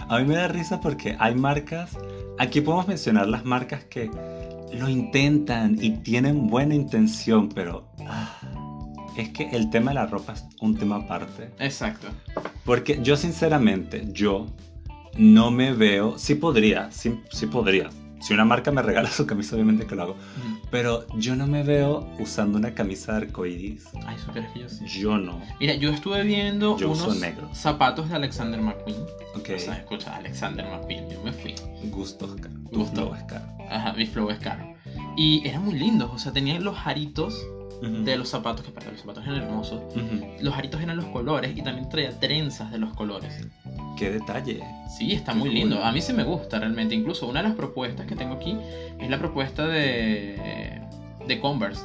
A mí me da risa porque hay marcas. Aquí podemos mencionar las marcas que lo intentan y tienen buena intención, pero ah, es que el tema de la ropa es un tema aparte. Exacto. Porque yo sinceramente, yo no me veo, sí podría, sí, sí podría si una marca me regala su camisa, obviamente que lo hago. Pero yo no me veo usando una camisa de arcoiris. Ay, supieras que yo sí. Yo no. Mira, yo estuve viendo Yo unos negro. zapatos de Alexander McQueen. Ok. O sea, escucha, Alexander McQueen, yo me fui. Gusto. Gusto es caro. Ajá, mi flow es caro. Y eran muy lindos, o sea, tenían los aritos De los zapatos, que para los zapatos eran hermosos. Los aritos eran los colores y también traía trenzas de los colores. Qué detalle. Sí, está Qué muy cool. lindo. A mí sí me gusta realmente. Incluso una de las propuestas que tengo aquí es la propuesta de, de Converse.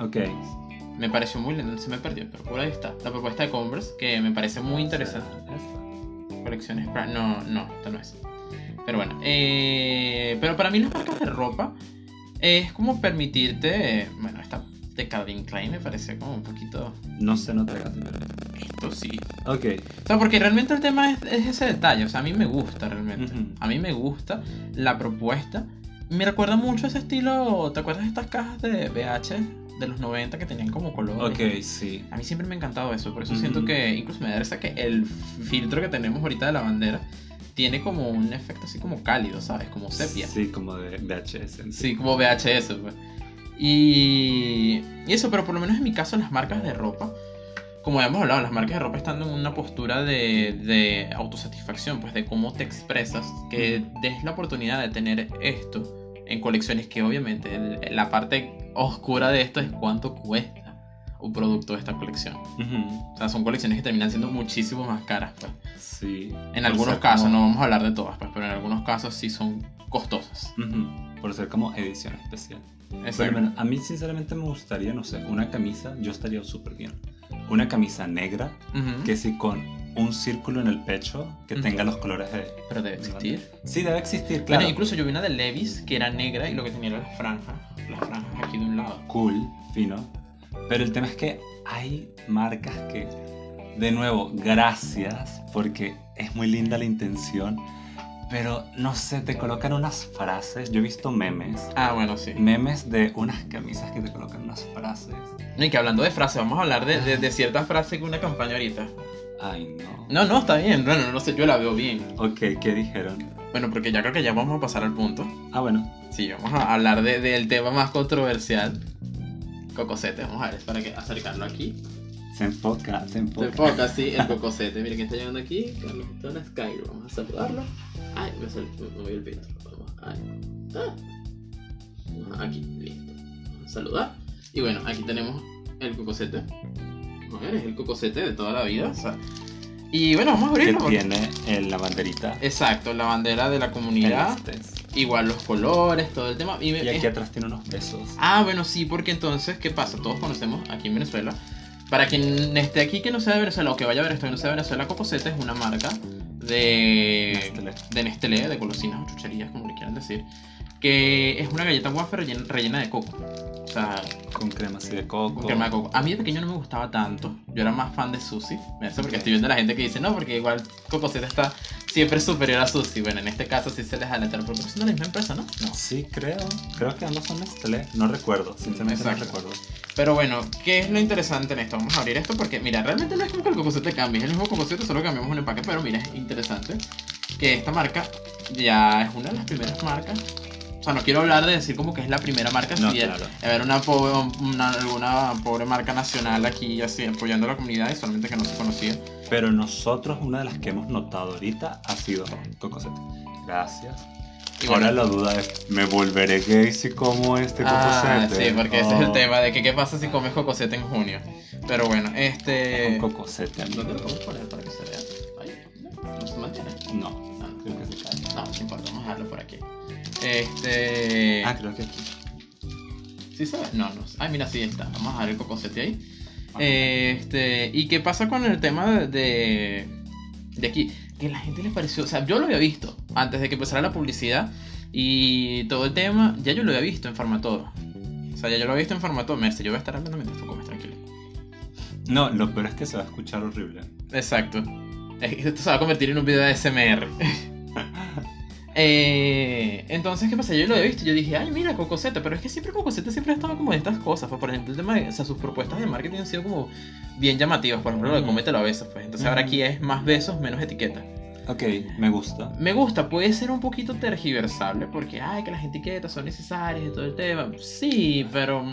Ok. Me pareció muy linda, se me perdió, pero por ahí está. La propuesta de Converse que me parece muy interesante. Esta. Colecciones No, no, esta no es. Pero bueno, eh, pero para mí las marcas de ropa es como permitirte, bueno, esta de Calvin Klein me parece como un poquito, No se nota casi. esto sí. Ok. O sea, porque realmente el tema es, es ese detalle, o sea, a mí me gusta realmente. Ujú. A mí me gusta la propuesta. Me recuerda mucho ese estilo, ¿te acuerdas de estas cajas de BH de los 90 que tenían como colores? Ok, sí. A mí siempre me ha encantado eso, por eso siento que incluso me da risa que el filtro que tenemos ahorita de la bandera tiene como un efecto así como cálido, ¿sabes? Como sepia. Sí, como de VHS. Sí, como VHS, pues. Y, y eso, pero por lo menos en mi caso las marcas de ropa, como hemos hablado, las marcas de ropa están en una postura de, de autosatisfacción, pues de cómo te expresas, que des la oportunidad de tener esto en colecciones que obviamente el- la parte oscura de esto es cuánto cuesta un producto de esta colección. Ujú. O sea, son colecciones que terminan siendo muchísimo más caras, pues. Sí. En algunos casos, como- no vamos a hablar de todas, pues, pero en algunos casos sí son costosas. Ujú. Por ser como edición especial. Pero bueno, a mí sinceramente me gustaría, no sé, una camisa, yo estaría súper bien. Una camisa negra, Ujú. que sí con un círculo en el pecho, que Ujú. tenga los colores de... Pero debe existir. Sí, debe existir, Bueno, claro. incluso yo vi una de Levis que era negra y lo que tenía era las franjas. Las franjas aquí de un lado. Cool, fino. Pero el tema es que hay marcas que, de nuevo, gracias, porque es muy linda la intención, pero no sé, te colocan unas frases. Yo he visto memes, Ah, bueno, sí. memes de unas camisas que te colocan unas frases. No, y que hablando de frases, vamos a hablar de, de, de ciertas frases que una campaña ahorita. Ay, no. No, no, está bien. Bueno, no sé, yo la veo bien. Ok, ¿qué dijeron? Bueno, porque ya creo que ya vamos a pasar al punto. Ah, bueno. Sí, vamos a hablar de- del tema más controversial. Cocosete, vamos a ver, para que acercarlo aquí. Se enfoca, se Se enfoca. enfoca, sí, el [laughs] cocosete. Miren que está llegando aquí. Carlos Tona Skyro. Vamos a saludarlo. Ay, me salió, me movió el filtro. Vamos, ay. Ah. Aquí, listo. Vamos a saludar. Y bueno, aquí tenemos el cocosete. A ver, es el cocosete de toda la vida. o sea. Y bueno, vamos a Que abrirlo. porque- tiene en la banderita. Exacto, la bandera de la comunidad. celestes. Igual los colores, todo el tema. Y, Y aquí es- atrás tiene unos besos. Ah, bueno, sí, porque entonces, ¿qué pasa? Todos conocemos aquí en Venezuela. Para quien esté aquí que no sea de Venezuela o que vaya a ver esto y no sea de Venezuela, Cocosete es una marca de Nestlé. de Nestlé, de golosinas o chucherías, como le quieran decir, que es una galleta wafer rellena, rellena de coco. O sea, Con crema así de coco. con crema de coco. A mí de pequeño no me gustaba tanto. Yo era más fan de Susi. Me sé porque estoy viendo a la gente que dice, no, porque igual Cocosete está siempre superior a Susi. Bueno, en este caso sí se les alentar, pero son de la misma empresa, ¿no? No. Sí, creo. Creo que ambos son Nestlé. No recuerdo, sinceramente no Exacto. recuerdo. Pero bueno, ¿qué es lo interesante en esto? Vamos a abrir esto porque, mira, realmente no es como que el cocosete cambie, es el mismo cocosete, solo cambiamos un empaque, pero mira, es interesante que esta marca ya es una de las primeras marcas. O sea, no quiero hablar de decir como que es la primera marca, No, si claro. a ver una pobre, una- alguna pobre marca nacional aquí así apoyando a la comunidad y solamente que no se conocía. Pero nosotros, una de las que hemos notado ahorita ha sido Cocosete. Gracias. Y Ahora la duda es, ¿me volveré gay si como este ah, Cocosete? sí, porque ese es el Oh, tema de que qué pasa si comes cocosete en junio. Pero bueno, este... Un Cocosete, amigo. ¿Dónde lo podemos poner para que se vea? Ahí, no, no se mantiene. No, creo que se cae. No, no importa, vamos a dejarlo por aquí. Este. Ah, creo que aquí. ¿Sí se ve? No, no. Ay, mira, sí está. Vamos a dejar el cocosete ahí. Ajá. Este. ¿Y qué pasa con el tema de, de. aquí? Que a la gente le pareció. O sea, yo lo había visto antes de que empezara la publicidad. Y todo el tema, ya yo lo había visto en Farmatodo. O sea, ya yo lo había visto en Farmatodo. Merce, yo voy a estar hablando mientras tú comes, tranquilo. No, lo peor es que se va a escuchar horrible. Exacto. Esto se va a convertir en un video de SMR. Eh, entonces, ¿qué pasa? Yo lo he visto yo dije, ay, mira, Cocosete, pero es que siempre Cocosete siempre ha estado como en estas cosas. Pues, por ejemplo, el tema de, o sea, sus propuestas de marketing han sido como bien llamativas. Por ejemplo, lo de Ujú. cómetelo a besos. Pues. Entonces, ahora aquí es más besos, menos etiqueta. Ok, me gusta. Me gusta, puede ser un poquito tergiversable porque, ay, que las etiquetas son necesarias y todo el tema. Sí, pero.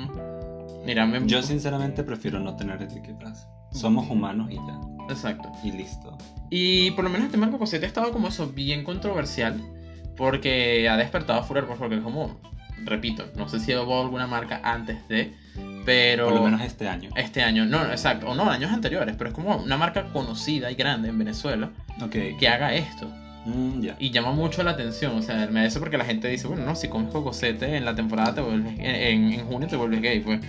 Mira, me... Yo sinceramente prefiero no tener etiquetas. Somos humanos y ya. Exacto. Y listo. Y por lo menos el tema del cocosete ha estado como eso, bien controversial. Porque ha despertado furor, pues, porque como, repito, no sé si hubo alguna marca antes de, pero... Por lo menos este año. Este año, no, exacto, o no, años anteriores, pero es como una marca conocida y grande en Venezuela que haga esto. Mm. Y llama mucho la atención, o sea, me eso porque la gente dice, bueno, no, si comes cocosete en la temporada te vuelves, en, en, en junio te vuelves gay, pues.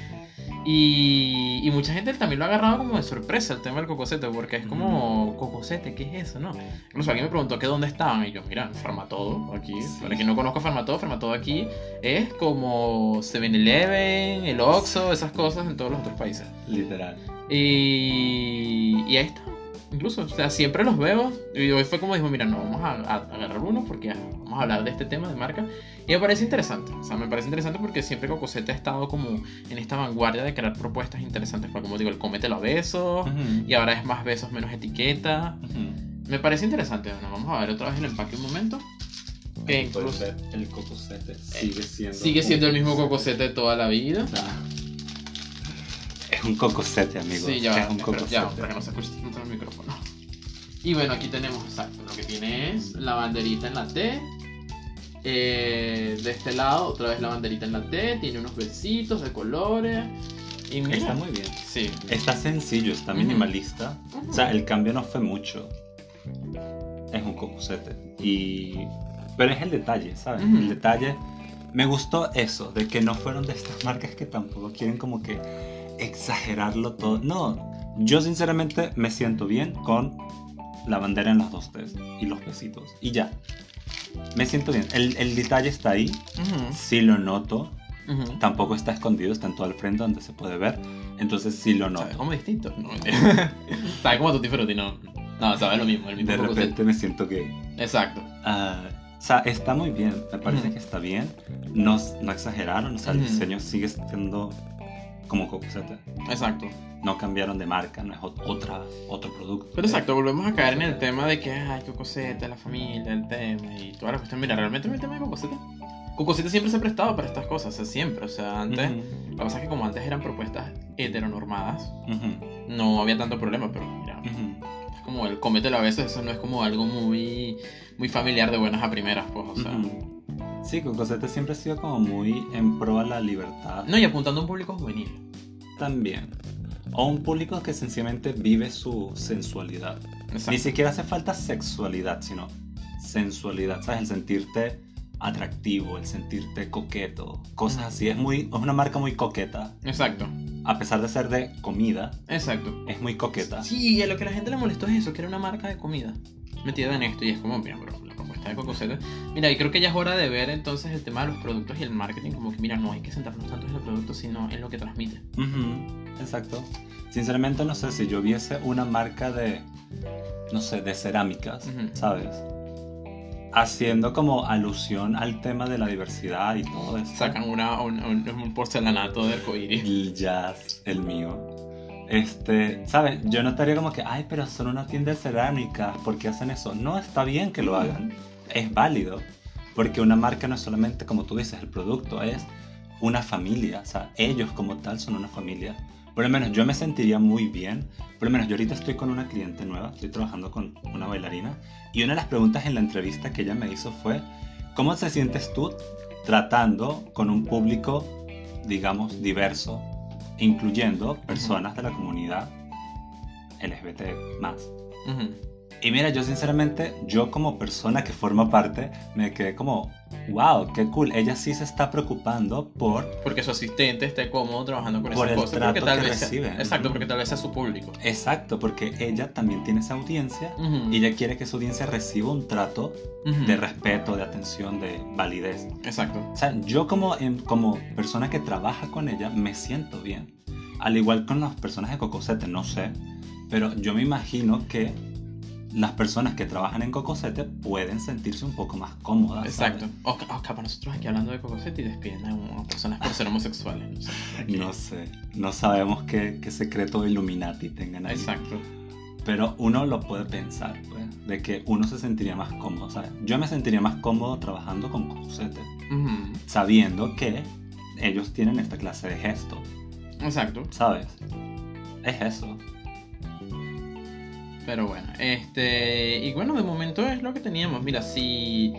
Y, y mucha gente también lo ha agarrado como de sorpresa el tema del cocosete, porque es como, cocosete, ¿qué es eso? No. Incluso alguien me preguntó que dónde estaban, y yo, mira, Farmatodo, aquí. Sí. Para quien no conozca Farmatodo, Farmatodo aquí es como 7-Eleven, el Oxxo, esas cosas en todos los otros países. Literal. Y, y ahí está. Incluso, o sea, siempre los veo. Y hoy fue como dijo, mira, no, vamos a, a agarrar uno porque vamos a hablar de este tema de marca. Y me parece interesante. O sea, me parece interesante porque siempre Cocosete ha estado como en esta vanguardia de crear propuestas interesantes. Pues como digo, el cómetelo a besos. Ujú, Y ahora es más besos, menos etiqueta. ujú. Me parece interesante. Bueno, vamos a ver otra vez el empaque un momento. Que incluso el cocosete sigue siendo. sigue siendo el mismo Cocosete de toda la vida. Ah. Es un cocosete, amigos. Sí, ya es un espera, ya cocosete. para que no se escuche tanto el micrófono. Y bueno, aquí tenemos, exacto, lo que tiene es la banderita en la T. Eh, de este lado, otra vez la banderita en la T. Tiene unos besitos de colores. Y mira, Está muy bien. Sí. Está sencillo, está minimalista. O sea, el cambio no fue mucho. Es un cocosete. Y... Pero es el detalle, ¿sabes? Ujú. El detalle... Me gustó eso, de que no fueron de estas marcas que tampoco quieren como que exagerarlo todo. No, yo sinceramente me siento bien con la bandera en las dos T's y los besitos. Y ya. Me siento bien. El, el detalle está ahí. Ujú, Sí lo noto. Tampoco está escondido, está en todo el frente donde se puede ver. Entonces sí lo noto. como distinto. No, [laughs] sabe como Tutti Frutti, no. No, sabe lo mismo, el mismo De repente me siento gay. Exacto. Ah, o sea, está muy bien, me parece que está bien. No, no exageraron, o sea, el diseño sigue siendo como Cocosete. Exacto. No cambiaron de marca, no es ot- otra, otro producto. Pero exacto, volvemos a caer en el tema de que, ay, Cocosete, la familia, el tema y toda la cuestión. Mira, realmente el tema de Cocosete. Cocosete siempre se ha prestado para estas cosas, o sea, siempre. O sea, antes. Ujú, Lo que pasa es que como antes eran propuestas heteronormadas, no había tanto problema, pero mira, es como el cómetelo a veces, eso no es como algo muy, muy familiar de buenas a primeras, pues, o sea. Sí, Cocosete siempre ha sido como muy en pro a la libertad. No, y apuntando a un público juvenil. También. O un público que sencillamente vive su sensualidad. Exacto. Ni siquiera hace falta sexualidad, sino sensualidad, ¿sabes? El sentirte atractivo, el sentirte coqueto, cosas así. Es, muy, es una marca muy coqueta. Exacto. A pesar de ser de comida, Exacto. es muy coqueta. Sí, y a lo que a la gente le molestó es eso, que era una marca de comida metida en esto. Y es como, mira, pero la propuesta de Cocosete. Mira, y creo que ya es hora de ver entonces el tema de los productos y el marketing. Como que, mira, no hay que centrarnos tanto en el producto, sino en lo que transmite. Exacto. Sinceramente no sé si yo viese una marca de, no sé, de cerámicas. ¿sabes? Haciendo como alusión al tema de la diversidad y todo eso. Sacan una, un, un- un porcelanato de arcoíris. el jazz, el mío. Este, ¿sabes? Yo notaría como que, ay, pero son una tienda de cerámica, ¿por qué hacen eso? No, está bien que lo hagan, es válido, porque una marca no es solamente, como tú dices, el producto, es una familia, o sea, ellos como tal son una familia. Por lo menos yo me sentiría muy bien, por lo menos yo ahorita estoy con una cliente nueva, estoy trabajando con una bailarina, y una de las preguntas en la entrevista que ella me hizo fue, ¿cómo te sientes tú tratando con un público, digamos, diverso, incluyendo personas de la comunidad LGBT más. Y mira, yo sinceramente, yo como persona que forma parte, me quedé como, wow, qué cool. Ella sí se está preocupando por, Porque su asistente esté cómodo trabajando con Por esas el cosas. Porque trato tal que vez sea- recibe. exacto, Ujú. porque tal vez sea su público. exacto, porque ella también tiene esa audiencia Ujú. y ella quiere que su audiencia reciba un trato Ujú. de respeto, de atención, de validez. Exacto. O sea, yo como, em- como persona que trabaja con ella me siento bien. Al igual con las personas de Cocosete, no sé. Pero yo me imagino que las personas que trabajan en Cocosete pueden sentirse un poco más cómodas. Exacto. ¿sabes? O, ca- o capaz nosotros aquí hablando de Cocosete y despiden a personas por ser homosexuales. No sé. No sé. No sabemos qué, qué secreto Illuminati tengan ahí. Exacto. Pero uno lo puede pensar, pues, de que uno se sentiría más cómodo. Sea, yo me sentiría más cómodo trabajando con Cosete, Ujú. sabiendo que ellos tienen esta clase de gestos, Exacto. ¿sabes? Es eso. Pero bueno, este. Y bueno, de momento es lo que teníamos. Mira, si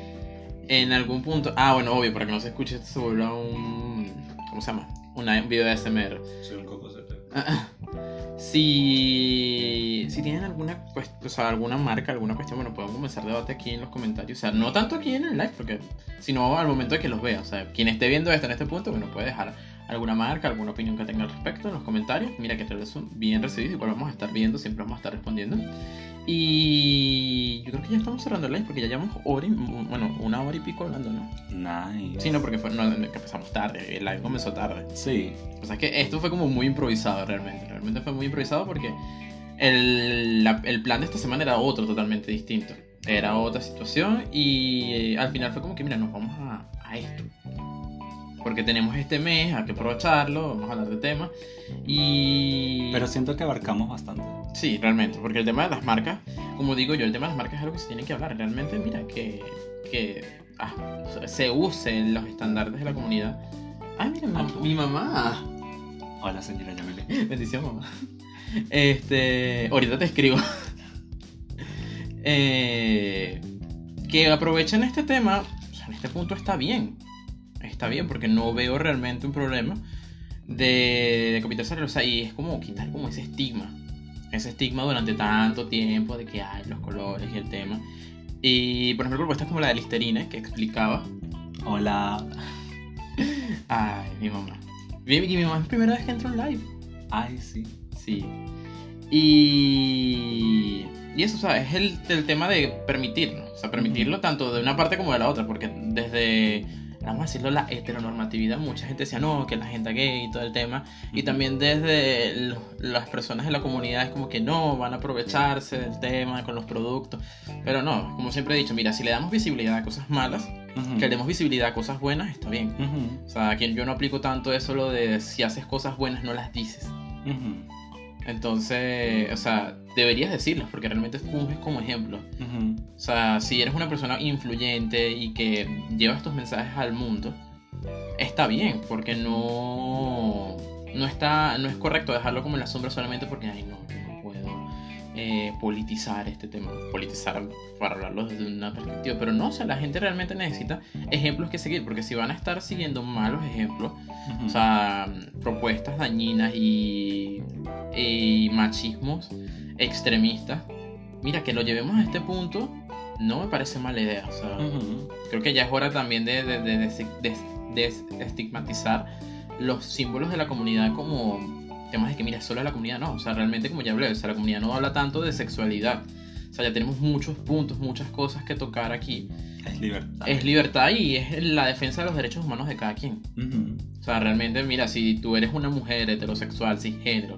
en algún punto. Ah, bueno, obvio, para que no se escuche, esto se vuelva un. ¿Cómo se llama? Una- un video de SMR. Soy un Cosete. Si, si tienen alguna, cuest- o sea, alguna marca, alguna cuestión, bueno, podemos comenzar debate aquí en los comentarios. O sea, no tanto aquí en el live, porque, sino al momento de que los vea. O sea, quien esté viendo esto en este punto, bueno, puede dejar alguna marca, alguna opinión que tenga al respecto en los comentarios. Mira que todos son bien recibidos, igual vamos a estar viendo, siempre vamos a estar respondiendo. Y yo creo que ya estamos cerrando el live porque ya llevamos hora y, bueno, una hora y pico hablando, ¿no? Nice. Sí, no, porque fue, no, empezamos tarde, el live comenzó tarde. Sí. O sea, es que esto fue como muy improvisado realmente. Realmente fue muy improvisado porque el, la- el plan de esta semana era otro totalmente distinto. Era otra situación y eh, al final fue como que, mira, nos vamos a, a esto. Porque tenemos este mes, hay que aprovecharlo, vamos a hablar de temas. Y... Pero siento que abarcamos bastante. Sí, realmente, porque el tema de las marcas, como digo yo, el tema de las marcas es algo que se tiene que hablar. Realmente, mira, que, que ah, se usen los estándares de la comunidad. Ay, mira, mi, mi mamá. Hola, señora Yamile. [laughs] Bendición, mamá. Este. Ahorita te escribo. Eh, que aprovechen este tema. O sea, en este punto está bien. Está bien, porque no veo realmente un problema de, de capital salarial. O sea, y es como quitar como ese estigma. Ese estigma durante tanto tiempo de que hay los colores y el tema. Y por ejemplo, propuestas como la de Listerine, que explicaba. Hola. [laughs] Ay, mi mamá. Y y mi mamá es la primera vez que entra en live. Ay, sí. Sí. Y, y eso, o sea, es el, el tema de permitirlo. O sea, permitirlo tanto de una parte como de la otra. Porque desde, vamos a decirlo, la heteronormatividad, mucha gente decía, no, que la gente gay y todo el tema. Y también desde las personas de la comunidad es como que no, van a aprovecharse del tema con los productos. Pero no, como siempre he dicho, mira, si le damos visibilidad a cosas malas, Ujú. que le demos visibilidad a cosas buenas, está bien. Ujú. O sea, aquí yo no aplico tanto eso lo de si haces cosas buenas no las dices. Ujú. Entonces, o sea, deberías decirlas porque realmente funges como ejemplo. O sea, si eres una persona influyente y que lleva estos mensajes al mundo, está bien, porque no, no, está, no es correcto dejarlo como en la sombra solamente porque, ay, no, eh, politizar este tema. Politizar para hablarlo desde una perspectiva. Pero no, o sea, la gente realmente necesita ejemplos que seguir, porque si van a estar siguiendo malos ejemplos, o sea, propuestas dañinas y, y machismos extremistas. Mira, que lo llevemos a este punto no me parece mala idea. O sea, creo que ya es hora también de- de- de estigmatizar los símbolos de la comunidad como temas de que, mira, solo la comunidad no. O sea, realmente, como ya hablé, o sea, la comunidad no habla tanto de sexualidad. O sea, ya tenemos muchos puntos, muchas cosas que tocar aquí. Es libertad. Es libertad y es la defensa de los derechos humanos de cada quien. Ujú. O sea, realmente, mira, si tú eres una mujer heterosexual, cisgénero,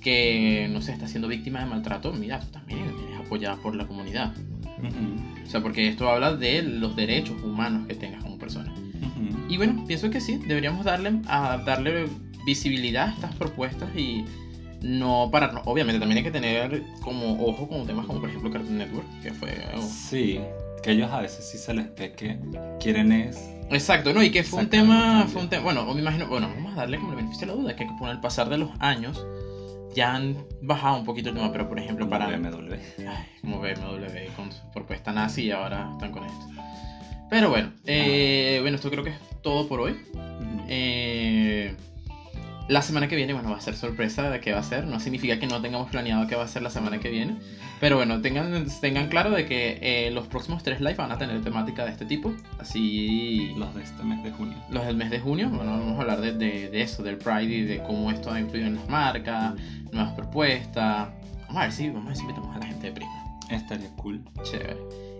que, no sé, está siendo víctima de maltrato, mira, tú también eres apoyada por la comunidad. Ujú. O sea, porque esto habla de los derechos humanos que tengas como persona. Ujú. Y bueno, pienso que sí, deberíamos darle, a darle visibilidad a estas propuestas y no pararnos. Obviamente también hay que tener como ojo con temas como por ejemplo Cartoon Network, que fue... Sí, que ellos a veces sí se les ve que quieren es... Exacto, ¿no? Y que fue un tema, fue un tema, bueno, me imagino, bueno, vamos a darle como el beneficio de la duda, que con el pasar de los años ya han bajado un poquito el tema, pero por ejemplo como para... BMW. Ay, como BMW con su propuesta nazi y ahora están con esto. Pero bueno, eh, bueno, esto creo que es todo por hoy. Eh, la semana que viene, bueno, va a ser sorpresa de qué va a ser. No significa que no tengamos planeado qué va a ser la semana que viene. Pero bueno, tengan, tengan claro de que eh, los próximos tres live van a tener temática de este tipo. Así Los de este mes de junio. los del mes de junio, bueno, vamos a hablar de, de- de eso, del Pride y de cómo esto ha influido en las marcas, nuevas propuestas. Vamos a ver si, vamos a ver si invitamos a la gente de Prisma. Estaría cool. Chévere.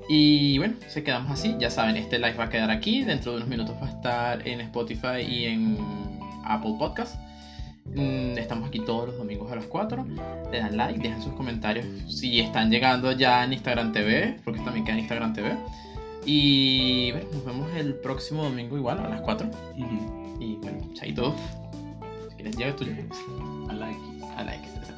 Y bueno, se quedamos así. Ya saben, este live va a quedar aquí. Dentro de unos minutos va a estar en Spotify y en Apple Podcast. Mm, estamos aquí todos los domingos a las 4. Le dan like, dejan sus comentarios si están llegando ya en Instagram TV, porque también queda en Instagram TV. Y bueno, nos vemos el próximo domingo igual a las 4. Y bueno, chaito. Si quieres, lleves tú. A like. A like, exacto.